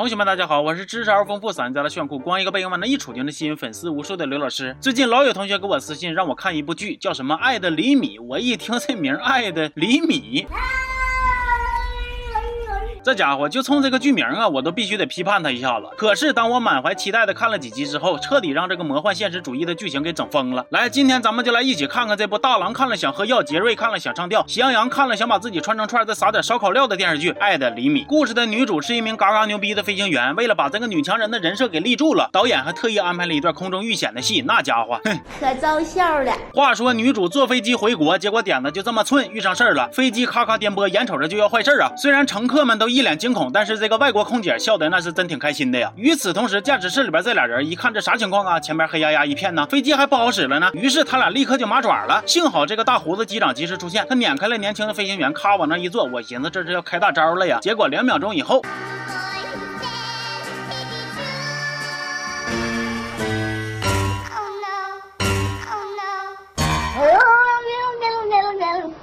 同学们，大家好，我是知识而丰富、散家的炫酷、光一个背影往那一杵就能吸引粉丝无数的刘老师。最近老有同学给我私信，让我看一部剧，叫什么《爱的厘米》。我一听这名，《爱的厘米》。这家伙就冲这个剧名啊，我都必须得批判他一下子。可是当我满怀期待的看了几集之后，彻底让这个魔幻现实主义的剧情给整疯了。来，今天咱们就来一起看看这部大郎看了想喝药，杰瑞看了想上吊，喜羊羊看了想把自己穿成串再撒点烧烤料的电视剧《爱的厘米》。故事的女主是一名嘎嘎牛逼的飞行员，为了把这个女强人的人设给立住了，导演还特意安排了一段空中遇险的戏。那家伙，哼，可招笑了。话说女主坐飞机回国，结果点子就这么寸，遇上事儿了，飞机咔咔颠簸，眼瞅着就要坏事啊。虽然乘客们都一一脸惊恐，但是。这个外国空姐笑的那是真挺开心的呀。与此同时，驾驶室里边这俩人一看这啥情况啊？前面黑压压一片呢，飞机还不好使了呢。于是他俩立刻就麻爪了。幸好这个大胡子机长及时出现，他撵开了年轻的飞行员，咔往那一坐。我寻思这是要开大招了呀。结果两秒钟以后。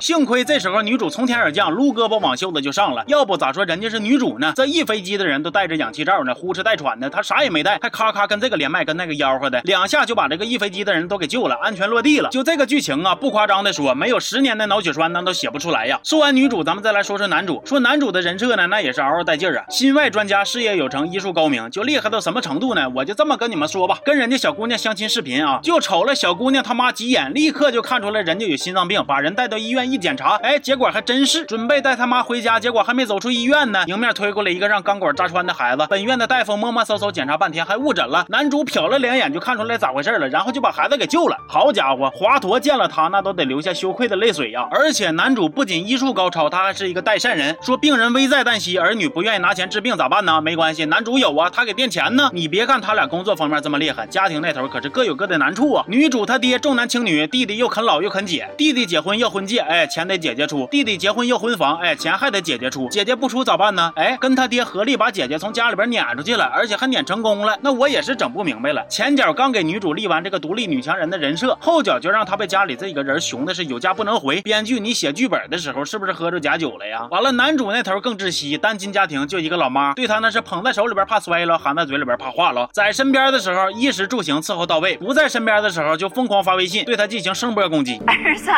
幸亏这时候女主从天而降，撸胳膊往袖子就上了，要不咋说人家是女主呢？这一飞机的人都戴着氧气罩呢，呼哧带喘的，她啥也没带，还咔咔跟这个连麦，跟那个吆喝的，两下就把这个一飞机的人都给救了，安全落地了。就这个剧情啊，不夸张的说，没有十年的脑血栓那都写不出来呀。说完女主，咱们再来说说男主。说男主的人设呢，那也是嗷嗷带劲儿啊，心外专家，事业有成，医术高明，就厉害到什么程度呢？我就这么跟你们说吧，跟人家小姑娘相亲视频啊，就瞅了小姑娘他妈几眼，立刻就看出来人家有心脏病，把人带到医院一检查，哎。结果还真是准备带他妈回家，结果还没走出医院呢，迎面推过来一个让钢管扎穿的孩子。本院的大夫摸摸搜搜检查半天，还误诊了。男主瞟了两眼就看出来咋回事了，然后就把孩子给救了。好家伙，华佗见了他那都得流下羞愧的泪水呀！而且男主不仅医术高超，他还是一个代善人。说病人危在旦夕，儿女不愿意拿钱治病咋办呢？没关系，男主有啊，他给垫钱呢。你别看他俩工作方面这么厉害，家庭那头可是各有各的难处啊。女主她爹重男轻女，弟弟又啃老又啃姐，弟弟结婚要婚戒，哎，钱得姐姐出。弟弟结婚要婚房，哎，钱还得姐姐出，姐姐不出咋办呢？哎，跟他爹合力把姐姐从家里边撵出去了，而且还撵成功了。那我也是整不明白了，前脚刚给女主立完这个独立女强人的人设，后脚就让她被家里这几个人熊的是有家不能回。编剧，你写剧本的时候是不是喝着假酒了呀？完了，男主那头更窒息，单亲家庭就一个老妈，对他那是捧在手里边怕摔了，含在嘴里边怕化了。在身边的时候衣食住行伺候到位，不在身边的时候就疯狂发微信对他进行声波攻击。儿子，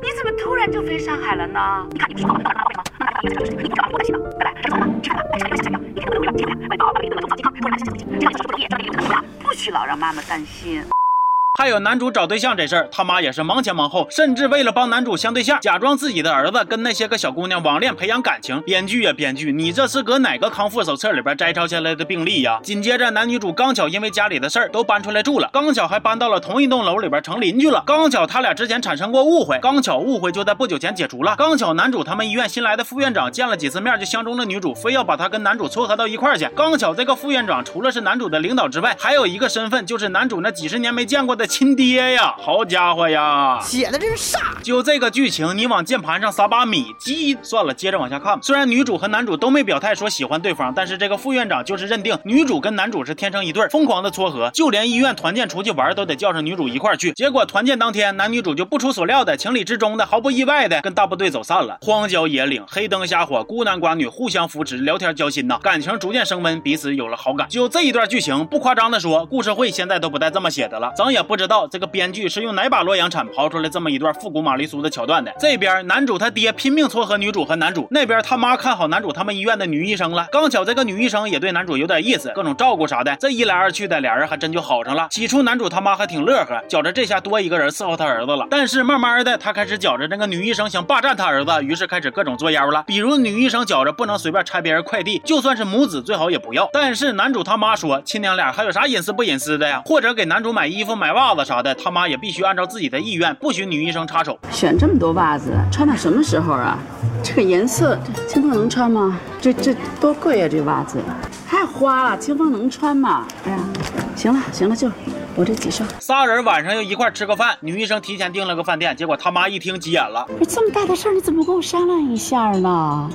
你怎么突然就飞上海了呢？你看你不是好了，那会吗？那那那那你不找我担心呢，拜拜，吃饭，吃饭，吃饭，吃饭，你看能不能接回来？把宝宝给你的中小健康，突然发现这个这个手术的业，这个业务了，不许老让妈妈担心。还有男主找对象这事儿，他妈也是忙前忙后，甚至为了帮男主相对象，假装自己的儿子跟那些个小姑娘网恋培养感情。编剧啊编剧，你这是搁哪个康复手册里边摘抄下来的病例呀？紧接着男女主刚巧因为家里的事儿都搬出来住了，刚巧还搬到了同一栋楼里边成邻居了，刚巧他俩之前产生过误会，刚巧误会就在不久前解除了，刚巧男主他们医院新来的副院长见了几次面就相中了女主，非要把她跟男主撮合到一块儿去。刚巧这个副院长除了是男主的领导之外，还有一个身份就是男主那几十年没见过的亲爹呀。好家伙呀，写的真是啥！就这个剧情，你往键盘上撒把米，鸡算了，接着往下看。虽然女主和男主都没表态说喜欢对方，但是这个副院长就是认定女主跟男主是天生一对，疯狂的撮合，就连医院团建出去玩都得叫上女主一块去。结果团建当天，男女主就不出所料的、情理之中的、毫不意外的跟大部队走散了。荒郊野岭，黑灯瞎火，孤男寡女互相扶持，聊天交心呐，感情逐渐升温，彼此有了好感。就这一段剧情，不夸张的说，故事会现在都不带这么写的了。咱也不知道这个编。剧是用哪把洛阳铲刨出来这么一段复古玛丽苏的桥段的？这边男主他爹拼命撮合女主和男主，那边他妈看好男主他们医院的女医生了。刚巧这个女医生也对男主有点意思，各种照顾啥的。这一来二去的，俩人还真就好上了。起初男主他妈还挺乐呵，觉着这下多一个人伺候他儿子了。但是慢慢的，他开始觉着那个女医生想霸占他儿子，于是开始各种作妖了。比如女医生觉着不能随便拆别人快递，就算是母子最好也不要。但是男主他妈说，亲娘俩还有啥隐私不隐私的呀？或者给男主买衣服买袜子啥的，他妈也必须按照自己。的意愿不许女医生插手。选这么多袜子，穿到什么时候啊？这个颜色，清风能穿吗？这这多贵啊！这袜子太花了，清风能穿吗？哎呀，行了行了，就我这几双。仨人晚上又一块吃个饭，女医生提前订了个饭店，结果他妈一听急眼了。不是这么大的事儿，你怎么不跟我商量一下呢？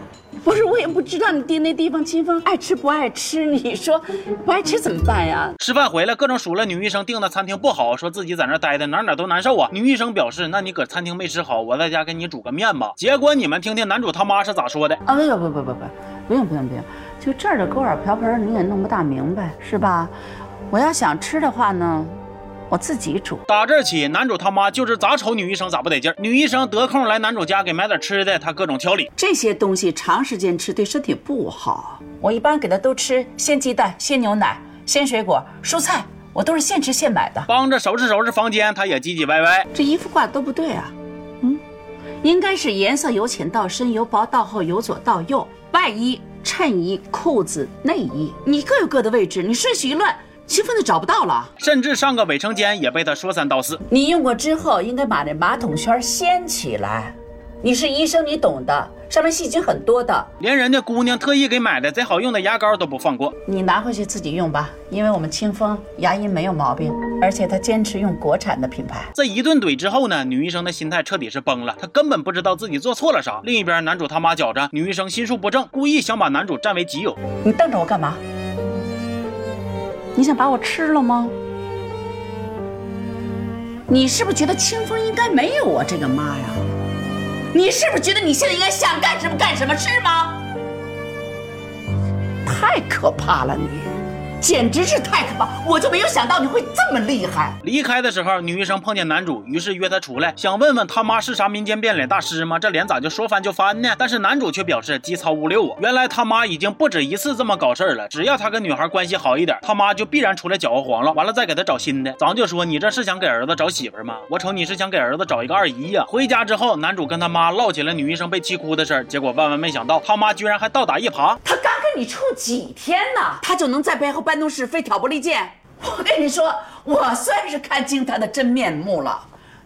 不是，我也不知道你订那地方清风爱吃不爱吃，你说不爱吃怎么办呀？吃饭回来，各种数落女医生订的餐厅不好，说自己在那待的哪哪都难受啊。女医生表示，那你搁餐厅没吃好，我在家给你煮个面吧。结果你们听听男主他妈是咋说的？啊，不不不不不不，不用不用不用，就这儿的锅碗瓢盆你也弄不大明白，是吧？我要想吃的话呢，我自己煮。打这起，男主他妈就是咋瞅女医生咋不得劲儿。女医生得空来男主家给买点吃的，他各种挑理。这些东西长时间吃对身体不好。我一般给他都吃鲜鸡蛋、鲜牛奶、鲜水果、蔬菜，我都是现吃现买的。帮着收拾收拾房间，他也唧唧歪歪。这衣服挂的都不对啊，嗯，应该是颜色由浅到深，由薄到厚，由左到右。外衣、衬衣、裤子、内衣，你各有各的位置，你顺序一乱，清风就找不到了。甚至上个卫生间也被他说三道四。你用过之后，应该把那马桶圈掀起来。你是医生，你懂的，上面细菌很多的。连人家姑娘特意给买的贼好用的牙膏都不放过。你拿回去自己用吧，因为我们清风牙龈没有毛病，而且他坚持用国产的品牌。这一顿怼之后呢，女医生的心态彻底是崩了，她根本不知道自己做错了啥。另一边，男主他妈觉着女医生心术不正，故意想把男主占为己有。你瞪着我干嘛？你想把我吃了吗？你是不是觉得清风应该没有我这个妈呀？你是不是觉得你现在应该想干什么干什么是吗？太可怕了你！简直是太可怕！我就没有想到你会这么厉害。离开的时候，女医生碰见男主，于是约他出来，想问问他妈是啥民间变脸大师吗？这脸咋就说翻就翻呢？但是男主却表示机操五六啊！原来他妈已经不止一次这么搞事儿了，只要他跟女孩关系好一点，他妈就必然出来搅和黄了，完了再给他找新的。咱就说你这是想给儿子找媳妇吗？我瞅你是想给儿子找一个二姨呀！回家之后，男主跟他妈唠起了女医生被气哭的事儿，结果万万没想到，他妈居然还倒打一耙。他刚跟你处几天呢，他就能在背后搬弄是非、挑拨离间。我跟你说，我算是看清他的真面目了。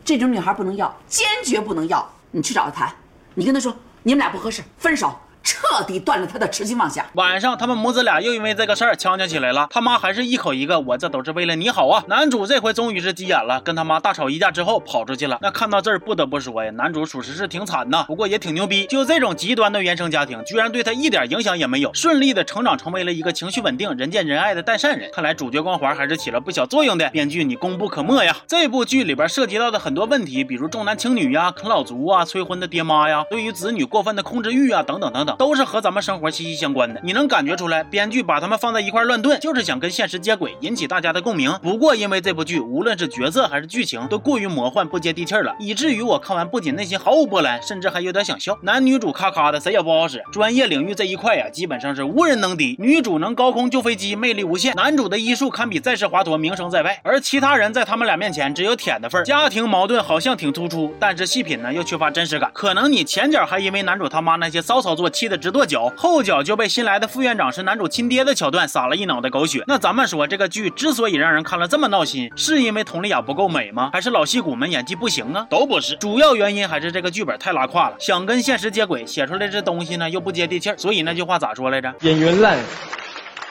这种女孩不能要，坚决不能要。你去找他谈，你跟他说你们俩不合适，分手。彻底断了他的痴心妄想。晚上，他们母子俩又因为这个事儿呛呛起来了。他妈还是一口一个“我这都是为了你好啊”。男主这回终于是急眼了，跟他妈大吵一架之后跑出去了。那看到这儿，不得不说呀，男主属实是挺惨呐，不过也挺牛逼。就这种极端的原生家庭，居然对他一点影响也没有，顺利的成长成为了一个情绪稳定、人见人爱的代善人。看来主角光环还是起了不小作用的。编剧，你功不可没呀！这部剧里边涉及到的很多问题，比如重男轻女呀、啃老族啊、催婚的爹妈呀、对于子女过分的控制欲啊，等等等等，都是和咱们生。活息息相关的，你能感觉出来，编剧把他们放在一块乱炖，就是想跟现实接轨，引起大家的共鸣。不过因为这部剧无论是角色还是剧情都过于魔幻不接地气了，以至于我看完不仅内心毫无波澜，甚至还有点想笑。男女主咔咔的谁也不好使，专业领域这一块呀，基本上是无人能敌。女主能高空救飞机，魅力无限；男主的医术堪比在世华佗，名声在外。而其他人在他们俩面前只有舔的份儿。家庭矛盾好像挺突出，但是细品呢又缺乏真实感。可能你前脚还因为男主他妈那些骚操作气得直跺脚。后脚就被新来的副院长是男主亲爹的桥段撒了一脑袋狗血。那咱们说这个剧之所以让人看了这么闹心，是因为佟丽娅不够美吗？还是老戏骨们演技不行啊？都不是，主要原因还是这个剧本太拉胯了，想跟现实接轨，写出来这东西呢又不接地气儿。所以那句话咋说来着？演员烂，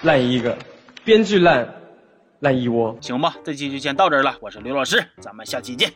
烂一个；编剧烂，烂一窝。行吧，这期就先到这儿了。我是刘老师，咱们下期见。